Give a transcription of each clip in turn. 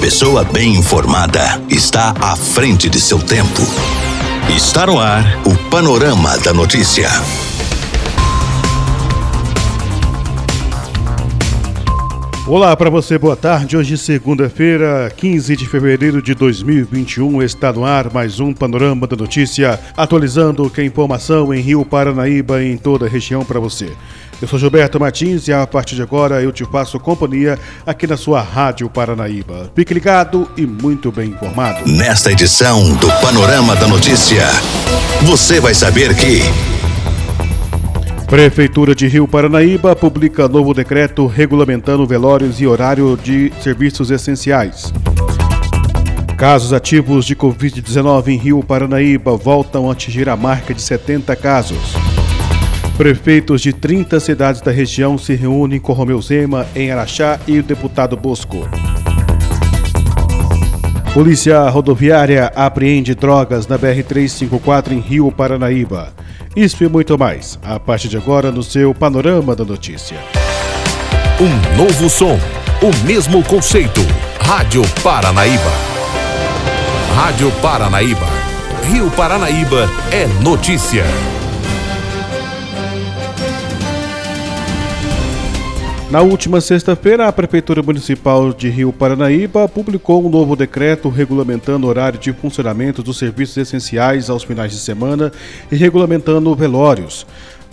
pessoa bem informada está à frente de seu tempo. Está no ar o Panorama da Notícia. Olá para você, boa tarde. Hoje, segunda-feira, 15 de fevereiro de 2021, está no ar mais um Panorama da Notícia, atualizando que a informação em Rio Paranaíba e em toda a região para você. Eu sou Gilberto Martins e a partir de agora eu te faço companhia aqui na sua Rádio Paranaíba. Fique ligado e muito bem informado. Nesta edição do Panorama da Notícia, você vai saber que. Prefeitura de Rio Paranaíba publica novo decreto regulamentando velórios e horário de serviços essenciais. Casos ativos de Covid-19 em Rio Paranaíba voltam a atingir a marca de 70 casos. Prefeitos de 30 cidades da região se reúnem com Romeu Zema em Araxá e o deputado Bosco. Polícia Rodoviária apreende drogas na BR-354 em Rio Paranaíba. Isso e muito mais, a partir de agora no seu Panorama da Notícia. Um novo som, o mesmo conceito. Rádio Paranaíba. Rádio Paranaíba. Rio Paranaíba é notícia. Na última sexta-feira, a Prefeitura Municipal de Rio Paranaíba publicou um novo decreto regulamentando o horário de funcionamento dos serviços essenciais aos finais de semana e regulamentando velórios.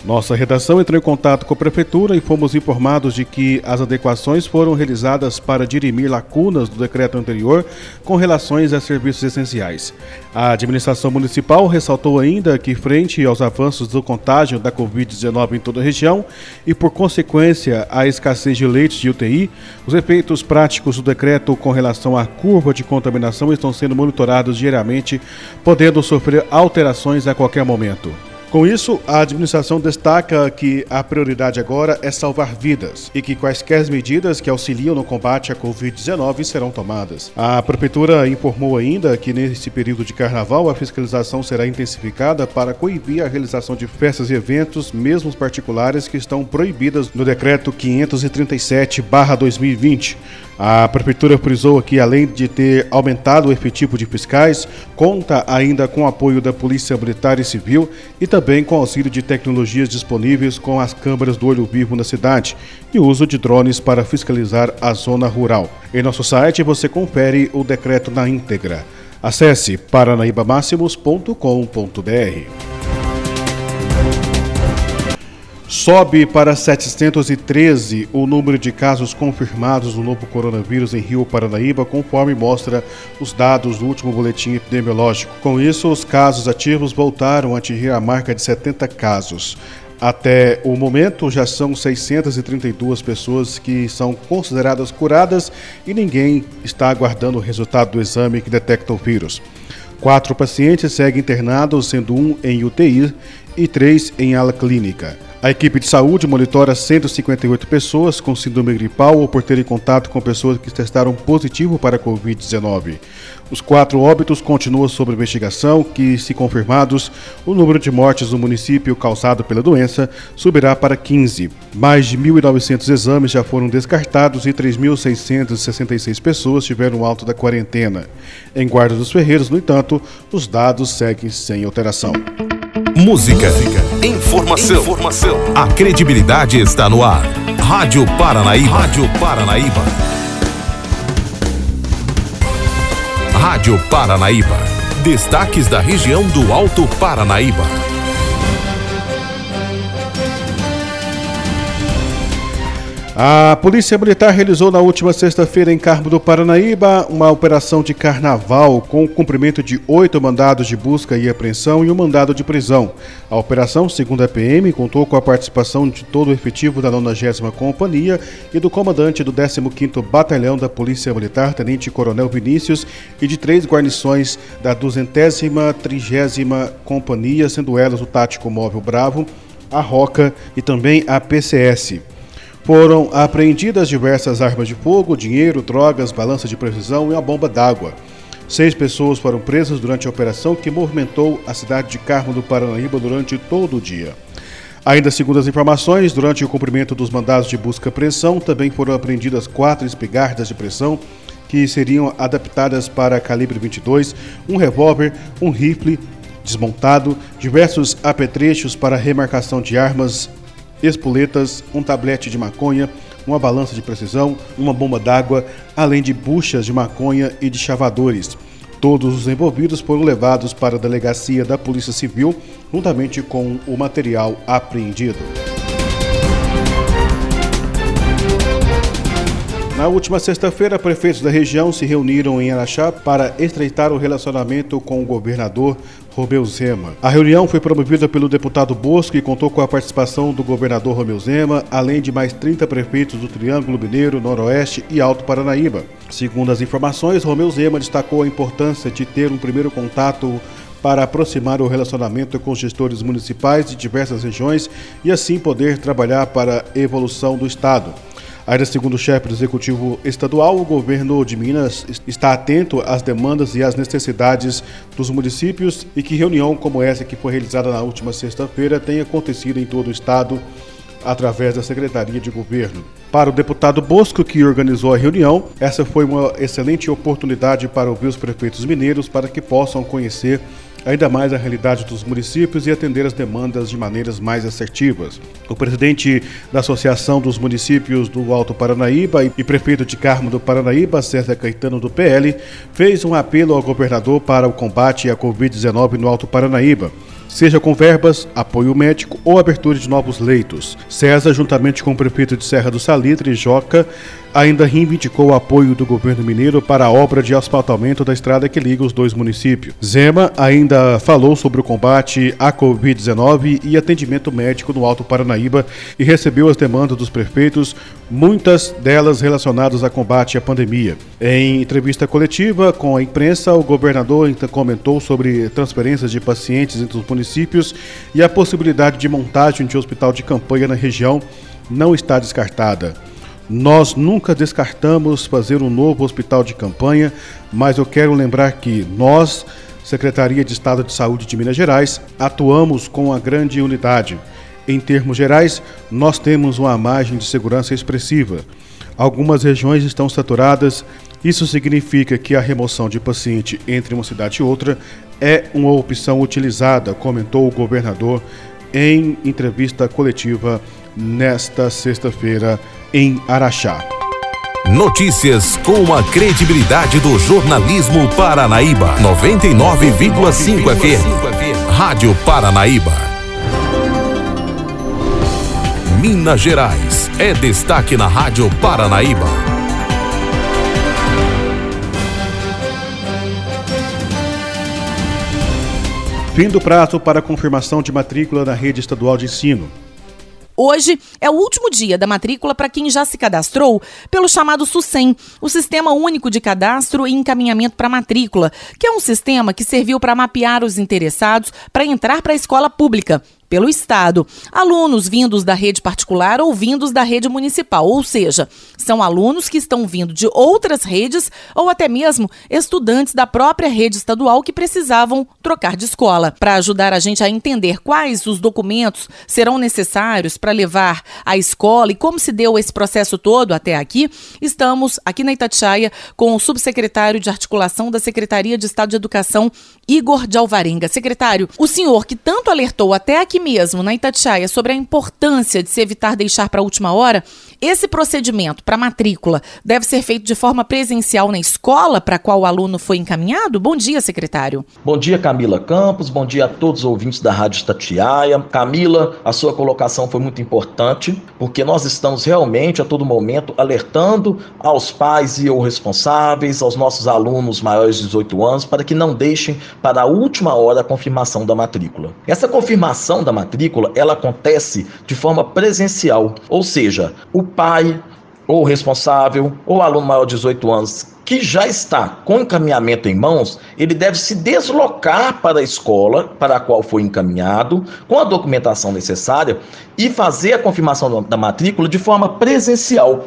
Nossa redação entrou em contato com a Prefeitura e fomos informados de que as adequações foram realizadas para dirimir lacunas do decreto anterior com relações a serviços essenciais. A administração municipal ressaltou ainda que, frente aos avanços do contágio da Covid-19 em toda a região e, por consequência, a escassez de leitos de UTI, os efeitos práticos do decreto com relação à curva de contaminação estão sendo monitorados diariamente, podendo sofrer alterações a qualquer momento. Com isso, a administração destaca que a prioridade agora é salvar vidas e que quaisquer medidas que auxiliam no combate à Covid-19 serão tomadas. A Prefeitura informou ainda que nesse período de carnaval a fiscalização será intensificada para coibir a realização de festas e eventos, mesmo particulares, que estão proibidas no Decreto 537-2020. A Prefeitura frisou que, além de ter aumentado o efetivo de fiscais, conta ainda com o apoio da Polícia Militar e Civil e também com auxílio de tecnologias disponíveis com as câmeras do olho vivo na cidade e uso de drones para fiscalizar a zona rural. Em nosso site você confere o decreto na íntegra. Acesse paranaibamáximos.com.br. Sobe para 713 o número de casos confirmados do novo coronavírus em Rio Paranaíba, conforme mostra os dados do último boletim epidemiológico. Com isso, os casos ativos voltaram a atingir a marca de 70 casos. Até o momento, já são 632 pessoas que são consideradas curadas e ninguém está aguardando o resultado do exame que detecta o vírus. Quatro pacientes seguem internados, sendo um em UTI e três em ala clínica. A equipe de saúde monitora 158 pessoas com síndrome gripal ou por terem contato com pessoas que testaram positivo para a Covid-19. Os quatro óbitos continuam sob investigação, que, se confirmados, o número de mortes no município causado pela doença subirá para 15. Mais de 1.900 exames já foram descartados e 3.666 pessoas tiveram alto da quarentena. Em Guarda dos Ferreiros, no entanto, os dados seguem sem alteração. Música, informação, informação. A credibilidade está no ar. Rádio Paranaíba. Rádio Paranaíba. Rádio Paranaíba. Destaques da região do Alto Paranaíba. A Polícia Militar realizou na última sexta-feira em Carmo do Paranaíba uma operação de carnaval com o cumprimento de oito mandados de busca e apreensão e um mandado de prisão. A operação, segundo a PM, contou com a participação de todo o efetivo da 90 Companhia e do comandante do 15º Batalhão da Polícia Militar, Tenente Coronel Vinícius, e de três guarnições da 230 30 Companhia, sendo elas o Tático Móvel Bravo, a Roca e também a PCS. Foram apreendidas diversas armas de fogo, dinheiro, drogas, balança de precisão e uma bomba d'água. Seis pessoas foram presas durante a operação que movimentou a cidade de Carmo do Paranaíba durante todo o dia. Ainda segundo as informações, durante o cumprimento dos mandados de busca e apreensão, também foram apreendidas quatro espingardas de pressão que seriam adaptadas para calibre 22, um revólver, um rifle desmontado, diversos apetrechos para remarcação de armas, espoletas, um tablete de maconha, uma balança de precisão, uma bomba d'água, além de buchas de maconha e de chavadores. Todos os envolvidos foram levados para a delegacia da Polícia Civil, juntamente com o material apreendido. Na última sexta-feira, prefeitos da região se reuniram em Araxá para estreitar o relacionamento com o governador Romeu Zema. A reunião foi promovida pelo deputado Bosco e contou com a participação do governador Romeu Zema, além de mais 30 prefeitos do Triângulo Mineiro, Noroeste e Alto Paranaíba. Segundo as informações, Romeu Zema destacou a importância de ter um primeiro contato para aproximar o relacionamento com os gestores municipais de diversas regiões e assim poder trabalhar para a evolução do Estado. Ainda segundo o chefe do Executivo Estadual, o governo de Minas está atento às demandas e às necessidades dos municípios e que reunião como essa que foi realizada na última sexta-feira tenha acontecido em todo o estado através da Secretaria de Governo. Para o deputado Bosco, que organizou a reunião, essa foi uma excelente oportunidade para ouvir os prefeitos mineiros para que possam conhecer ainda mais a realidade dos municípios e atender as demandas de maneiras mais assertivas. O presidente da Associação dos Municípios do Alto Paranaíba e prefeito de Carmo do Paranaíba, César Caetano do PL, fez um apelo ao governador para o combate à Covid-19 no Alto Paranaíba seja com verbas, apoio médico ou abertura de novos leitos. César, juntamente com o prefeito de Serra do Salitre, Joca, ainda reivindicou o apoio do governo mineiro para a obra de asfaltamento da estrada que liga os dois municípios. Zema ainda falou sobre o combate à Covid-19 e atendimento médico no Alto Paranaíba e recebeu as demandas dos prefeitos, muitas delas relacionadas a combate à pandemia. Em entrevista coletiva com a imprensa, o governador comentou sobre transferências de pacientes entre os municípios e a possibilidade de montagem de hospital de campanha na região não está descartada. Nós nunca descartamos fazer um novo hospital de campanha, mas eu quero lembrar que nós, Secretaria de Estado de Saúde de Minas Gerais, atuamos com a grande unidade. Em termos gerais, nós temos uma margem de segurança expressiva. Algumas regiões estão saturadas, isso significa que a remoção de paciente entre uma cidade e outra é uma opção utilizada, comentou o governador em entrevista coletiva nesta sexta-feira em Araxá. Notícias com a credibilidade do jornalismo Paranaíba. 99,5 FM. Rádio Paranaíba. Minas Gerais é destaque na Rádio Paranaíba. Fim do prazo para confirmação de matrícula na rede estadual de ensino. Hoje é o último dia da matrícula para quem já se cadastrou pelo chamado SUSEM, o Sistema Único de Cadastro e Encaminhamento para Matrícula, que é um sistema que serviu para mapear os interessados para entrar para a escola pública pelo Estado. Alunos vindos da rede particular ou vindos da rede municipal, ou seja, são alunos que estão vindo de outras redes ou até mesmo estudantes da própria rede estadual que precisavam trocar de escola. Para ajudar a gente a entender quais os documentos serão necessários para levar à escola e como se deu esse processo todo até aqui, estamos aqui na Itatiaia com o subsecretário de articulação da Secretaria de Estado de Educação, Igor de Alvarenga. Secretário, o senhor que tanto alertou até aqui aqui mesmo, na Itatiaia, sobre a importância de se evitar deixar para a última hora, esse procedimento para matrícula deve ser feito de forma presencial na escola para a qual o aluno foi encaminhado? Bom dia, secretário. Bom dia, Camila Campos. Bom dia a todos os ouvintes da Rádio Itatiaia. Camila, a sua colocação foi muito importante, porque nós estamos realmente a todo momento alertando aos pais e ou responsáveis, aos nossos alunos maiores de 18 anos, para que não deixem para a última hora a confirmação da matrícula. Essa confirmação da matrícula, ela acontece de forma presencial, ou seja, o pai ou responsável ou aluno maior de 18 anos que já está com encaminhamento em mãos, ele deve se deslocar para a escola para a qual foi encaminhado, com a documentação necessária e fazer a confirmação da matrícula de forma presencial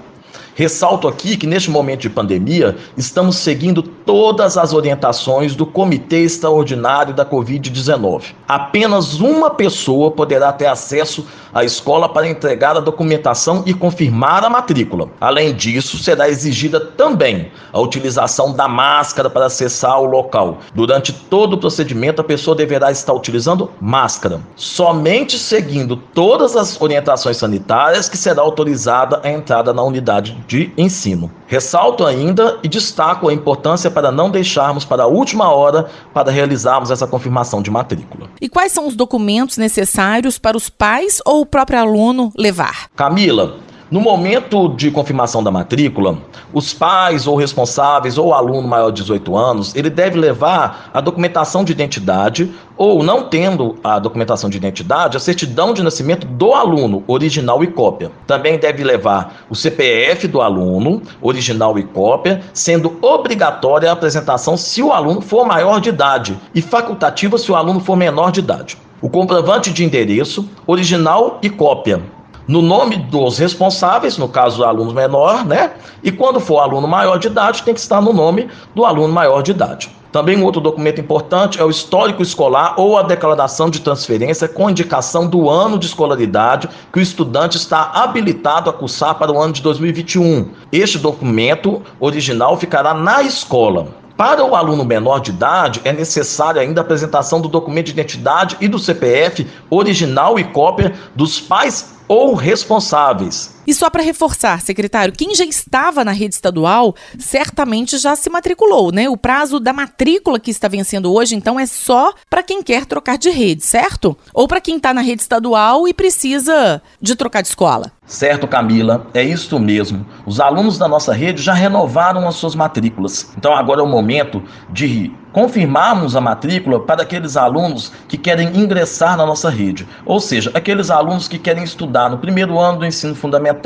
Ressalto aqui que neste momento de pandemia, estamos seguindo todas as orientações do Comitê Extraordinário da Covid-19. Apenas uma pessoa poderá ter acesso à escola para entregar a documentação e confirmar a matrícula. Além disso, será exigida também a utilização da máscara para acessar o local. Durante todo o procedimento, a pessoa deverá estar utilizando máscara. Somente seguindo todas as orientações sanitárias que será autorizada a entrada na unidade de ensino. Ressalto ainda e destaco a importância para não deixarmos para a última hora para realizarmos essa confirmação de matrícula. E quais são os documentos necessários para os pais ou o próprio aluno levar? Camila, no momento de confirmação da matrícula, os pais ou responsáveis ou aluno maior de 18 anos, ele deve levar a documentação de identidade ou, não tendo a documentação de identidade, a certidão de nascimento do aluno, original e cópia. Também deve levar o CPF do aluno, original e cópia, sendo obrigatória a apresentação se o aluno for maior de idade e facultativa se o aluno for menor de idade. O comprovante de endereço, original e cópia no nome dos responsáveis, no caso do aluno menor, né? E quando for aluno maior de idade, tem que estar no nome do aluno maior de idade. Também um outro documento importante é o histórico escolar ou a declaração de transferência com indicação do ano de escolaridade que o estudante está habilitado a cursar para o ano de 2021. Este documento original ficará na escola. Para o aluno menor de idade, é necessária ainda a apresentação do documento de identidade e do CPF original e cópia dos pais ou responsáveis. E só para reforçar, secretário, quem já estava na rede estadual certamente já se matriculou, né? O prazo da matrícula que está vencendo hoje, então, é só para quem quer trocar de rede, certo? Ou para quem está na rede estadual e precisa de trocar de escola. Certo, Camila, é isso mesmo. Os alunos da nossa rede já renovaram as suas matrículas. Então agora é o momento de confirmarmos a matrícula para aqueles alunos que querem ingressar na nossa rede, ou seja, aqueles alunos que querem estudar no primeiro ano do ensino fundamental,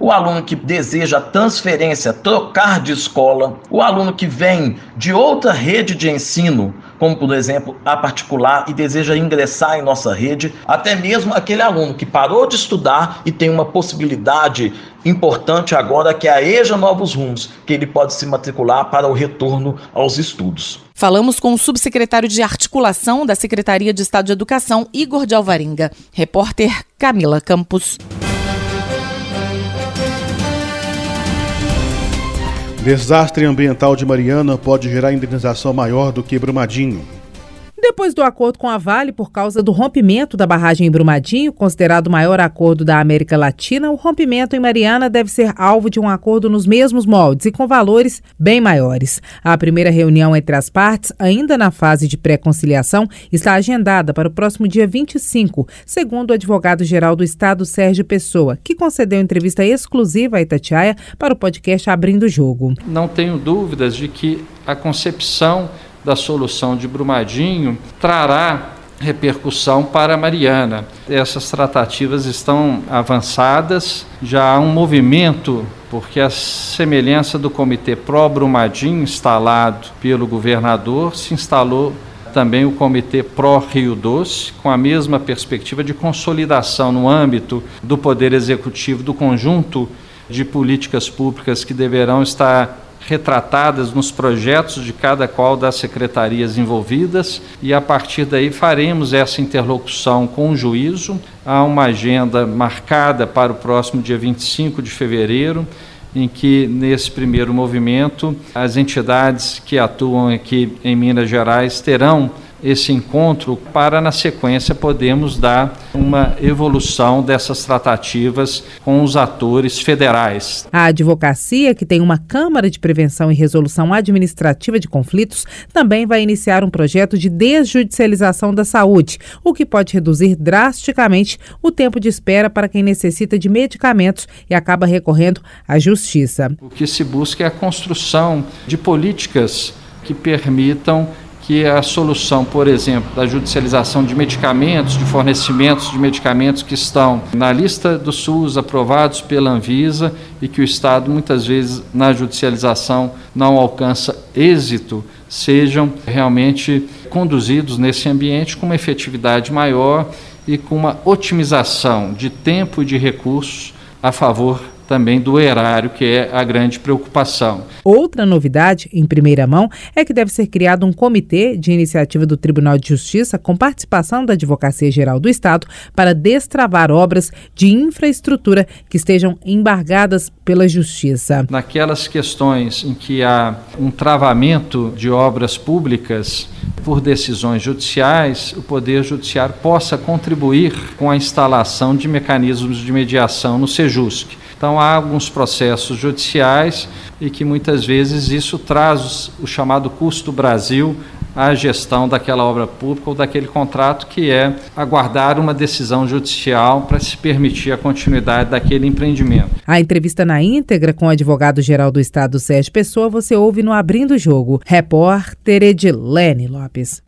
o aluno que deseja transferência, trocar de escola, o aluno que vem de outra rede de ensino, como por exemplo a particular e deseja ingressar em nossa rede, até mesmo aquele aluno que parou de estudar e tem uma possibilidade importante agora que é a EJA Novos Rumos, que ele pode se matricular para o retorno aos estudos. Falamos com o subsecretário de Articulação da Secretaria de Estado de Educação, Igor de Alvarenga. Repórter Camila Campos. Desastre ambiental de Mariana pode gerar indenização maior do que Brumadinho. Depois do acordo com a Vale por causa do rompimento da barragem em Brumadinho, considerado o maior acordo da América Latina, o rompimento em Mariana deve ser alvo de um acordo nos mesmos moldes e com valores bem maiores. A primeira reunião entre as partes, ainda na fase de pré-conciliação, está agendada para o próximo dia 25, segundo o advogado-geral do Estado, Sérgio Pessoa, que concedeu entrevista exclusiva a Itatiaia para o podcast Abrindo o Jogo. Não tenho dúvidas de que a concepção da solução de Brumadinho trará repercussão para Mariana. Essas tratativas estão avançadas, já há um movimento, porque a semelhança do Comitê Pró-Brumadinho instalado pelo governador, se instalou também o Comitê Pró-Rio Doce, com a mesma perspectiva de consolidação no âmbito do Poder Executivo do conjunto de políticas públicas que deverão estar retratadas nos projetos de cada qual das secretarias envolvidas e a partir daí faremos essa interlocução com o juízo. Há uma agenda marcada para o próximo dia 25 de fevereiro, em que, nesse primeiro movimento, as entidades que atuam aqui em Minas Gerais terão esse encontro para, na sequência, podermos dar uma evolução dessas tratativas com os atores federais. A advocacia, que tem uma Câmara de Prevenção e Resolução Administrativa de Conflitos, também vai iniciar um projeto de desjudicialização da saúde, o que pode reduzir drasticamente o tempo de espera para quem necessita de medicamentos e acaba recorrendo à justiça. O que se busca é a construção de políticas que permitam que a solução, por exemplo, da judicialização de medicamentos, de fornecimentos de medicamentos que estão na lista do SUS aprovados pela Anvisa e que o Estado muitas vezes na judicialização não alcança êxito, sejam realmente conduzidos nesse ambiente com uma efetividade maior e com uma otimização de tempo e de recursos a favor também do erário, que é a grande preocupação. Outra novidade, em primeira mão, é que deve ser criado um comitê de iniciativa do Tribunal de Justiça com participação da Advocacia Geral do Estado para destravar obras de infraestrutura que estejam embargadas pela Justiça. Naquelas questões em que há um travamento de obras públicas por decisões judiciais, o Poder Judiciário possa contribuir com a instalação de mecanismos de mediação no SEJUSC. Então, há alguns processos judiciais e que muitas vezes isso traz o chamado custo Brasil à gestão daquela obra pública ou daquele contrato, que é aguardar uma decisão judicial para se permitir a continuidade daquele empreendimento. A entrevista na íntegra com o advogado-geral do Estado, Sérgio Pessoa, você ouve no Abrindo o Jogo. Repórter Edilene Lopes.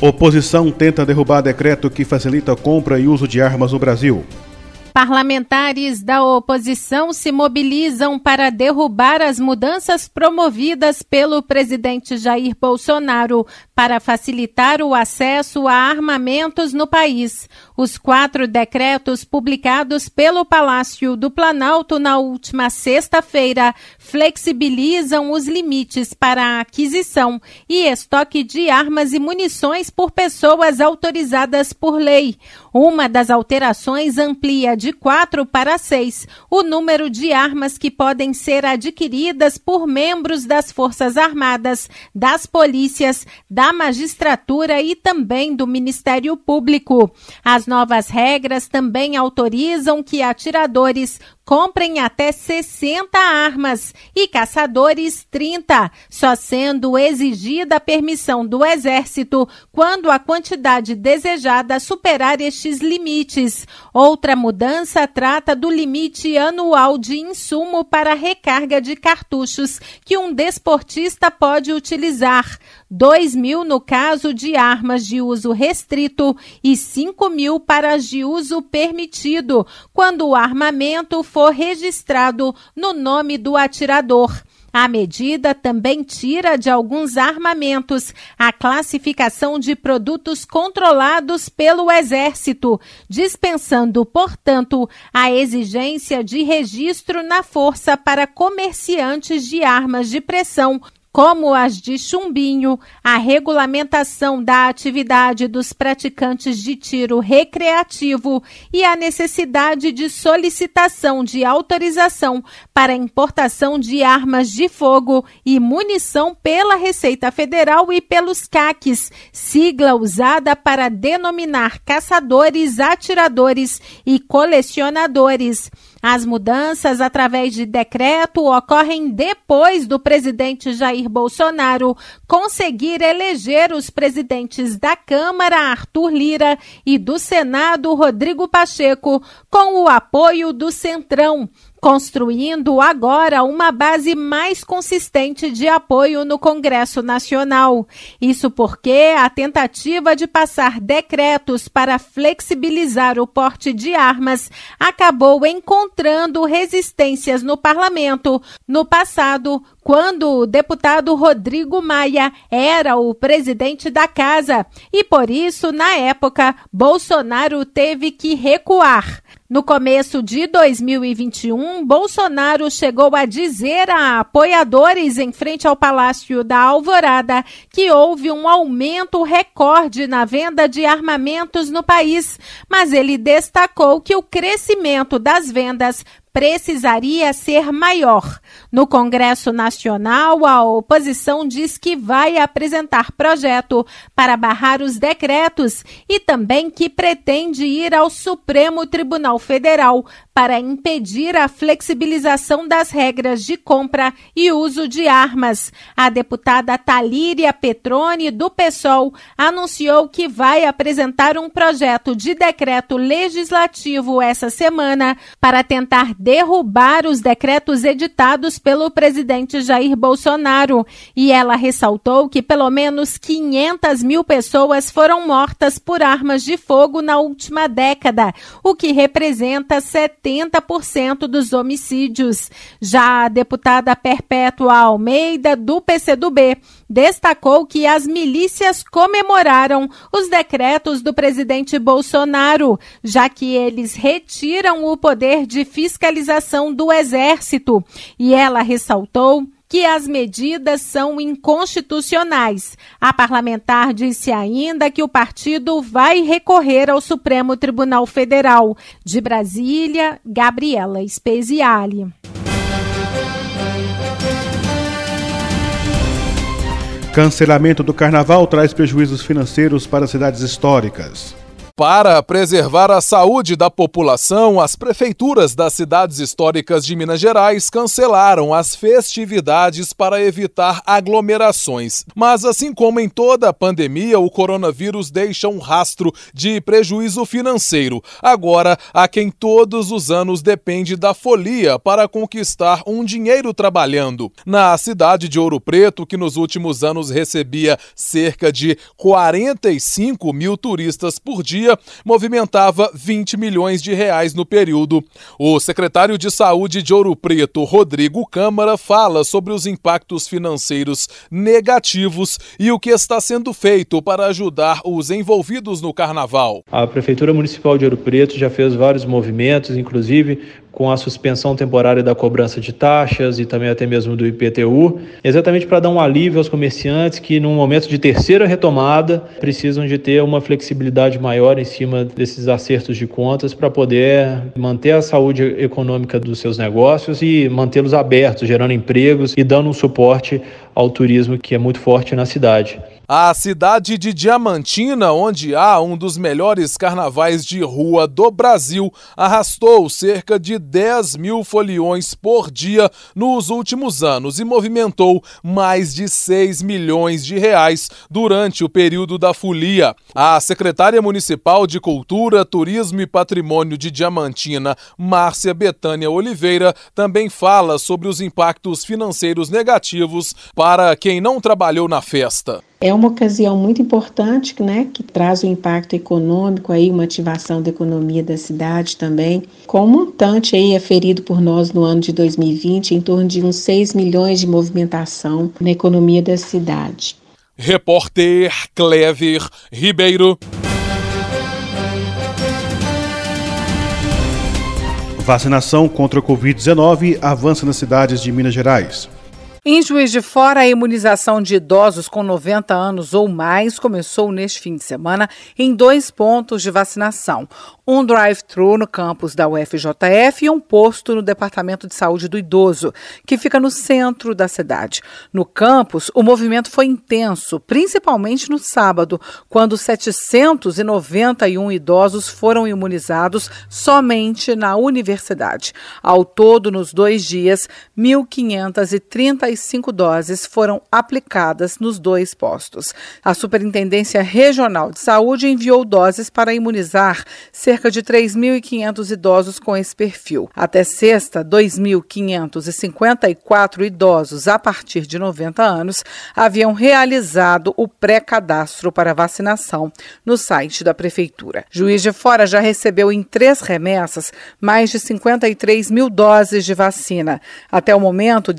Oposição tenta derrubar decreto que facilita a compra e uso de armas no Brasil. Parlamentares da oposição se mobilizam para derrubar as mudanças promovidas pelo presidente Jair Bolsonaro para facilitar o acesso a armamentos no país. Os quatro decretos publicados pelo Palácio do Planalto na última sexta-feira flexibilizam os limites para a aquisição e estoque de armas e munições por pessoas autorizadas por lei. Uma das alterações amplia de quatro para seis o número de armas que podem ser adquiridas por membros das Forças Armadas, das polícias, da magistratura e também do Ministério Público. As novas regras também autorizam que atiradores comprem até 60 armas e caçadores 30, só sendo exigida a permissão do Exército quando a quantidade desejada superar estes limites. Outra mudança trata do limite anual de insumo para recarga de cartuchos que um desportista pode utilizar. 2 mil no caso de armas de uso restrito e 5 mil para as de uso permitido, quando o armamento for registrado no nome do atirador. A medida também tira de alguns armamentos a classificação de produtos controlados pelo Exército, dispensando, portanto, a exigência de registro na força para comerciantes de armas de pressão como as de chumbinho, a regulamentação da atividade dos praticantes de tiro recreativo e a necessidade de solicitação de autorização para importação de armas de fogo e munição pela Receita Federal e pelos CACs, sigla usada para denominar caçadores, atiradores e colecionadores. As mudanças através de decreto ocorrem depois do presidente Jair Bolsonaro conseguir eleger os presidentes da Câmara, Arthur Lira, e do Senado, Rodrigo Pacheco, com o apoio do Centrão construindo agora uma base mais consistente de apoio no Congresso Nacional. Isso porque a tentativa de passar decretos para flexibilizar o porte de armas acabou encontrando resistências no parlamento no passado, quando o deputado Rodrigo Maia era o presidente da casa e por isso, na época, Bolsonaro teve que recuar. No começo de 2021, Bolsonaro chegou a dizer a apoiadores em frente ao Palácio da Alvorada que houve um aumento recorde na venda de armamentos no país, mas ele destacou que o crescimento das vendas precisaria ser maior. No Congresso Nacional, a oposição diz que vai apresentar projeto para barrar os decretos e também que pretende ir ao Supremo Tribunal Federal para impedir a flexibilização das regras de compra e uso de armas. A deputada Talíria Petrone, do PSOL, anunciou que vai apresentar um projeto de decreto legislativo essa semana para tentar derrubar os decretos editados pelo presidente Jair Bolsonaro. E ela ressaltou que pelo menos 500 mil pessoas foram mortas por armas de fogo na última década, o que representa 70 80% dos homicídios. Já a deputada Perpétua Almeida, do PCdoB, destacou que as milícias comemoraram os decretos do presidente Bolsonaro, já que eles retiram o poder de fiscalização do Exército. E ela ressaltou que as medidas são inconstitucionais. A parlamentar disse ainda que o partido vai recorrer ao Supremo Tribunal Federal. De Brasília, Gabriela Speziale. Cancelamento do carnaval traz prejuízos financeiros para cidades históricas. Para preservar a saúde da população, as prefeituras das cidades históricas de Minas Gerais cancelaram as festividades para evitar aglomerações. Mas, assim como em toda a pandemia, o coronavírus deixa um rastro de prejuízo financeiro. Agora, há quem todos os anos depende da folia para conquistar um dinheiro trabalhando. Na cidade de Ouro Preto, que nos últimos anos recebia cerca de 45 mil turistas por dia, dia movimentava 20 milhões de reais no período. O secretário de Saúde de Ouro Preto, Rodrigo Câmara, fala sobre os impactos financeiros negativos e o que está sendo feito para ajudar os envolvidos no carnaval. A Prefeitura Municipal de Ouro Preto já fez vários movimentos, inclusive com a suspensão temporária da cobrança de taxas e também até mesmo do IPTU, exatamente para dar um alívio aos comerciantes que, num momento de terceira retomada, precisam de ter uma flexibilidade maior em cima desses acertos de contas para poder manter a saúde econômica dos seus negócios e mantê-los abertos, gerando empregos e dando um suporte ao turismo que é muito forte na cidade. A cidade de Diamantina, onde há um dos melhores carnavais de rua do Brasil, arrastou cerca de 10 mil foliões por dia nos últimos anos e movimentou mais de 6 milhões de reais durante o período da folia. A secretária municipal de Cultura, Turismo e Patrimônio de Diamantina, Márcia Betânia Oliveira, também fala sobre os impactos financeiros negativos para quem não trabalhou na festa. É uma ocasião muito importante, né, que traz um impacto econômico aí, uma ativação da economia da cidade também, com um montante aí aferido por nós no ano de 2020, em torno de uns 6 milhões de movimentação na economia da cidade. Repórter Clever Ribeiro. Vacinação contra o Covid-19 avança nas cidades de Minas Gerais. Em Juiz de Fora, a imunização de idosos com 90 anos ou mais começou neste fim de semana em dois pontos de vacinação um drive-thru no campus da UFJF e um posto no Departamento de Saúde do Idoso, que fica no centro da cidade. No campus, o movimento foi intenso, principalmente no sábado, quando 791 idosos foram imunizados somente na universidade. Ao todo, nos dois dias, 1.535 doses foram aplicadas nos dois postos. A Superintendência Regional de Saúde enviou doses para imunizar cerca de 3.500 idosos com esse perfil. Até sexta, 2.554 idosos a partir de 90 anos haviam realizado o pré-cadastro para vacinação no site da Prefeitura. Juiz de Fora já recebeu em três remessas mais de 53 mil doses de vacina. Até o momento,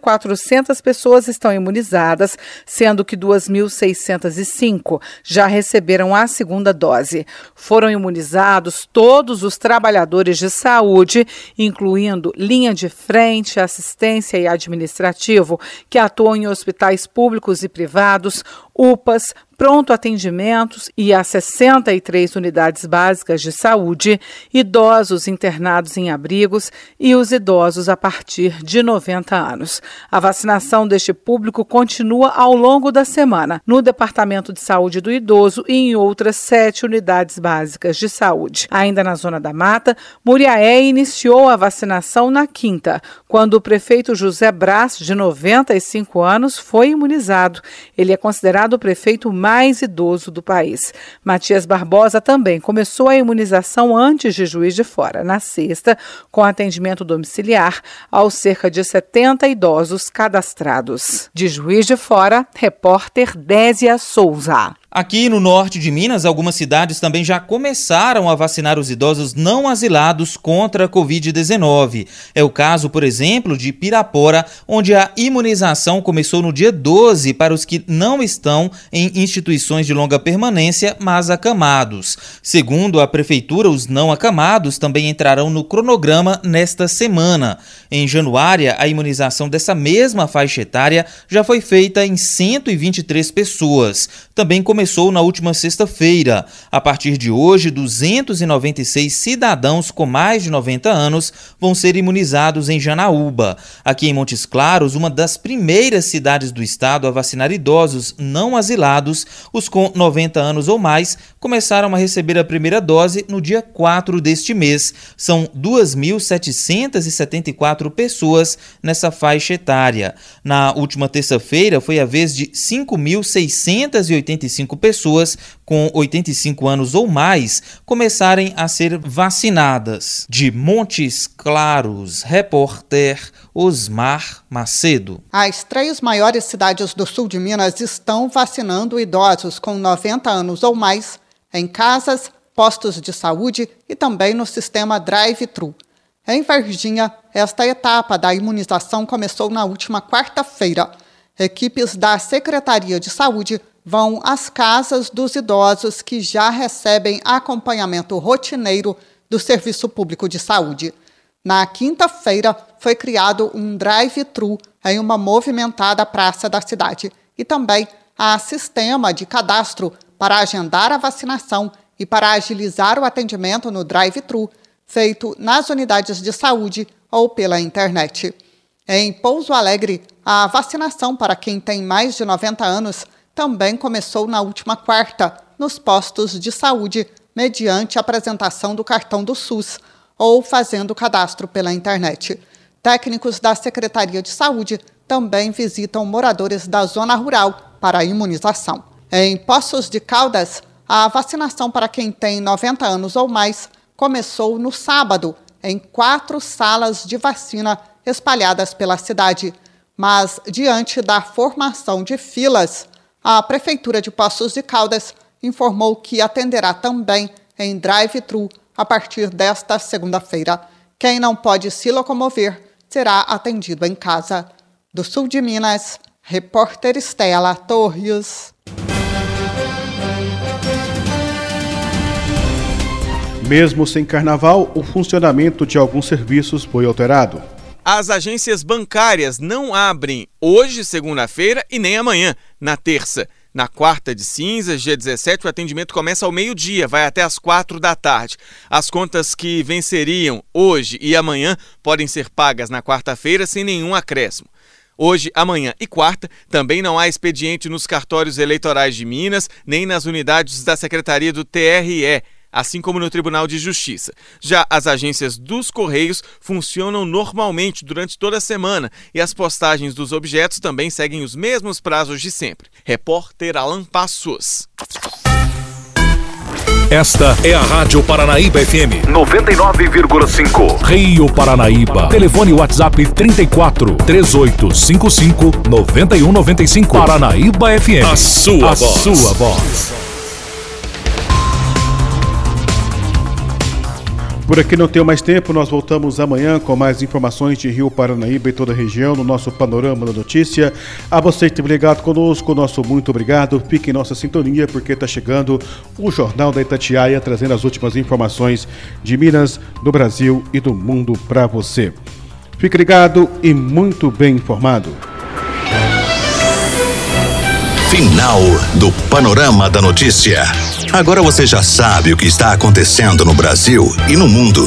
17.400 pessoas estão imunizadas, sendo que 2.605 já receberam a segunda dose. Foram imunizados todos os trabalhadores de saúde, incluindo linha de frente, assistência e administrativo, que atuam em hospitais públicos e privados, UPAs, pronto atendimentos e as 63 unidades básicas de saúde, idosos internados em abrigos e os idosos a partir de 90 anos. A vacinação deste público continua ao longo da semana no Departamento de Saúde do Idoso e em outras sete unidades básicas de saúde. Ainda na Zona da Mata, Muriaé iniciou a vacinação na quinta, quando o prefeito José Brás, de 95 anos, foi imunizado. Ele é considerado o prefeito mais idoso do país. Matias Barbosa também começou a imunização antes de Juiz de Fora, na sexta, com atendimento domiciliar aos cerca de 70 idosos cadastrados. De Juiz de Fora, repórter Désia Souza. Aqui no norte de Minas, algumas cidades também já começaram a vacinar os idosos não asilados contra a Covid-19. É o caso, por exemplo, de Pirapora, onde a imunização começou no dia 12 para os que não estão em instituições de longa permanência, mas acamados. Segundo a prefeitura, os não acamados também entrarão no cronograma nesta semana. Em Januária, a imunização dessa mesma faixa etária já foi feita em 123 pessoas. Também começou começou na última sexta-feira. A partir de hoje, 296 cidadãos com mais de 90 anos vão ser imunizados em Janaúba. Aqui em Montes Claros, uma das primeiras cidades do estado a vacinar idosos não asilados, os com 90 anos ou mais começaram a receber a primeira dose no dia 4 deste mês. São 2.774 pessoas nessa faixa etária. Na última terça-feira, foi a vez de 5.685 pessoas com 85 anos ou mais começarem a ser vacinadas. De Montes Claros, repórter Osmar Macedo. As três maiores cidades do sul de Minas estão vacinando idosos com 90 anos ou mais em casas, postos de saúde e também no sistema drive-thru. Em Varginha, esta etapa da imunização começou na última quarta-feira. Equipes da Secretaria de Saúde vão às casas dos idosos que já recebem acompanhamento rotineiro do Serviço Público de Saúde. Na quinta-feira, foi criado um drive-thru em uma movimentada praça da cidade e também há sistema de cadastro para agendar a vacinação e para agilizar o atendimento no drive-thru, feito nas unidades de saúde ou pela internet. Em Pouso Alegre, a vacinação para quem tem mais de 90 anos também começou na última quarta, nos postos de saúde, mediante apresentação do cartão do SUS ou fazendo cadastro pela internet. Técnicos da Secretaria de Saúde também visitam moradores da zona rural para imunização. Em Poços de Caldas, a vacinação para quem tem 90 anos ou mais começou no sábado, em quatro salas de vacina espalhadas pela cidade. Mas, diante da formação de filas, a Prefeitura de Poços de Caldas informou que atenderá também em drive-thru a partir desta segunda-feira. Quem não pode se locomover será atendido em casa. Do sul de Minas, repórter Estela Torres. Mesmo sem carnaval, o funcionamento de alguns serviços foi alterado. As agências bancárias não abrem hoje, segunda-feira, e nem amanhã, na terça. Na quarta de cinzas, dia 17, o atendimento começa ao meio-dia, vai até às quatro da tarde. As contas que venceriam hoje e amanhã podem ser pagas na quarta-feira sem nenhum acréscimo. Hoje, amanhã e quarta, também não há expediente nos cartórios eleitorais de Minas, nem nas unidades da Secretaria do TRE assim como no Tribunal de Justiça. Já as agências dos Correios funcionam normalmente durante toda a semana e as postagens dos objetos também seguem os mesmos prazos de sempre. Repórter Alan Passos. Esta é a Rádio Paranaíba FM 99,5. Rio Paranaíba. Telefone WhatsApp 34 3855 9195. Paranaíba FM. A sua a voz. Sua voz. Por aqui não tenho mais tempo, nós voltamos amanhã com mais informações de Rio Paranaíba e toda a região no nosso Panorama da Notícia. A você que ligado conosco, nosso muito obrigado. Fique em nossa sintonia porque está chegando o Jornal da Itatiaia trazendo as últimas informações de Minas, do Brasil e do mundo para você. Fique ligado e muito bem informado. Final do Panorama da Notícia. Agora você já sabe o que está acontecendo no Brasil e no mundo.